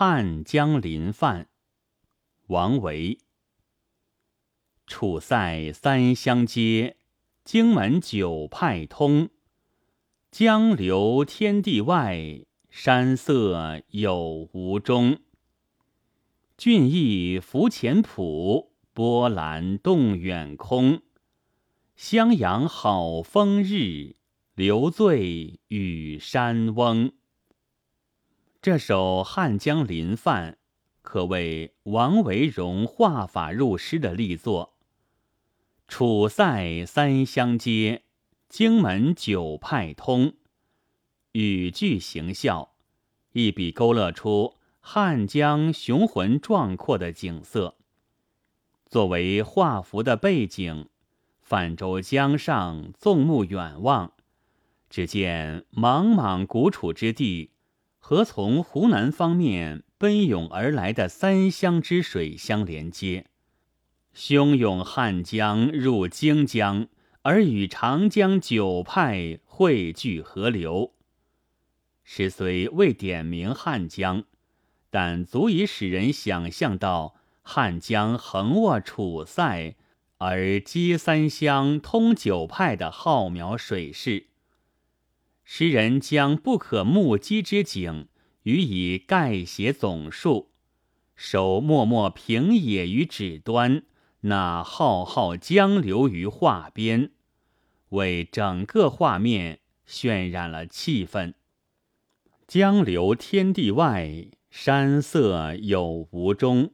汉江临泛，王维。楚塞三湘接，荆门九派通。江流天地外，山色有无中。俊逸浮浅浦，波澜动远空。襄阳好风日，留醉与山翁。这首《汉江临泛》可谓王维融画法入诗的力作。楚塞三湘接，荆门九派通。语句形象，一笔勾勒出汉江雄浑壮阔的景色。作为画幅的背景，泛舟江上，纵目远望，只见茫茫古楚之地和从湖南方面奔涌而来的三湘之水相连接。汹涌汉江入荆江，而与长江九派汇聚河流。诗虽未点明汉江，但足以使人想象到汉江横卧楚塞，而接三湘、通九派的浩渺水势。诗人将不可目击之景予以概写总述，手默默平野于指端。那浩浩江流于画边，为整个画面渲染了气氛。江流天地外，山色有无中。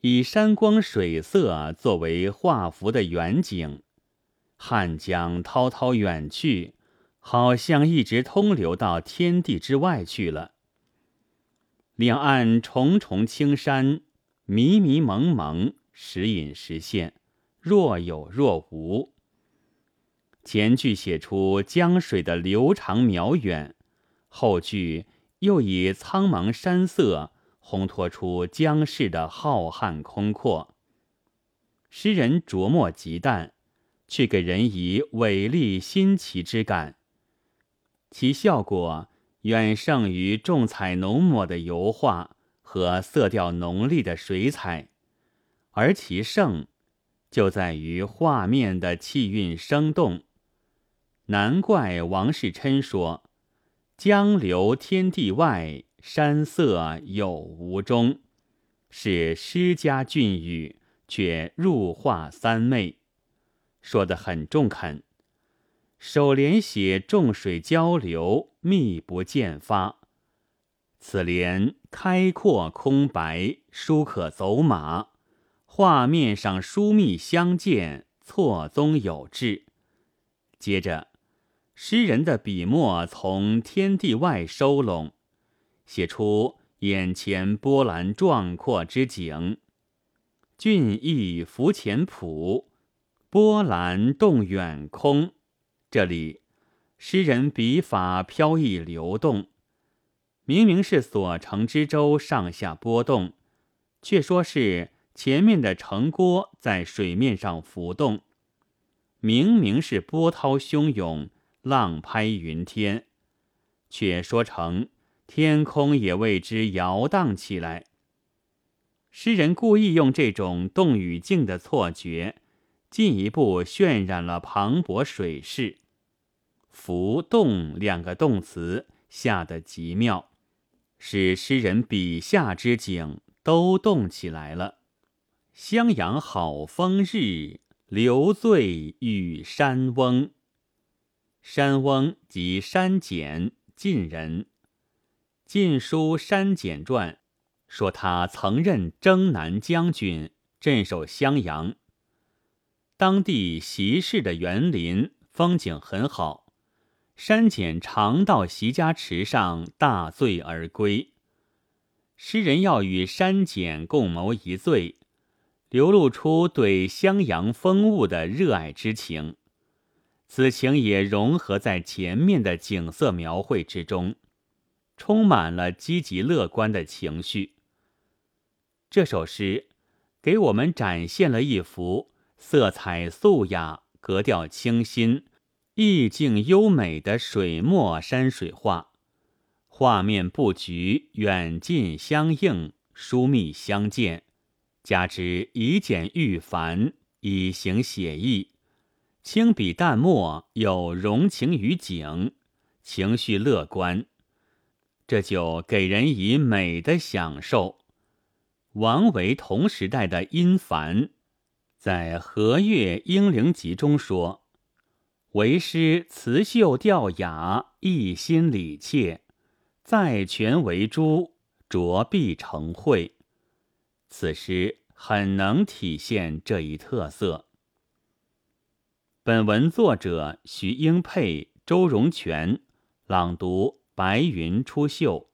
以山光水色作为画幅的远景，汉江滔滔远去，好像一直通流到天地之外去了。两岸重重青山，迷迷蒙蒙。时隐时现，若有若无。前句写出江水的流长渺远，后句又以苍茫山色烘托出江氏的浩瀚空阔。诗人琢磨极淡，却给人以伟丽新奇之感，其效果远胜于重彩浓抹的油画和色调浓丽的水彩。而其胜，就在于画面的气韵生动。难怪王世琛说：“江流天地外，山色有无中。”是诗家俊语，却入画三昧，说得很中肯。首联写众水交流，密不见发；此联开阔空白，书可走马。画面上疏密相间，错综有致。接着，诗人的笔墨从天地外收拢，写出眼前波澜壮阔之景。俊逸浮浅浦，波澜动远空。这里，诗人笔法飘逸流动，明明是所乘之舟上下波动，却说是。前面的城郭在水面上浮动，明明是波涛汹涌、浪拍云天，却说成天空也为之摇荡起来。诗人故意用这种动与静的错觉，进一步渲染了磅礴水势。浮动两个动词下得极妙，使诗人笔下之景都动起来了。襄阳好风日，留醉与山翁。山翁即山简，晋人。《晋书·山简传》说他曾任征南将军，镇守襄阳。当地习氏的园林风景很好，山简常到席家池上大醉而归。诗人要与山简共谋一醉。流露出对襄阳风物的热爱之情，此情也融合在前面的景色描绘之中，充满了积极乐观的情绪。这首诗给我们展现了一幅色彩素雅、格调清新、意境优美的水墨山水画，画面布局远近相应，疏密相间，加之以简喻繁，以形写意，轻笔淡墨，有融情于景，情绪乐观，这就给人以美的享受。王维同时代的殷凡，在《和乐英灵集》中说：“为诗辞秀调雅，一心礼切。”在权为珠，着必成会。此诗很能体现这一特色。本文作者徐英佩、周荣全，朗读：白云出岫。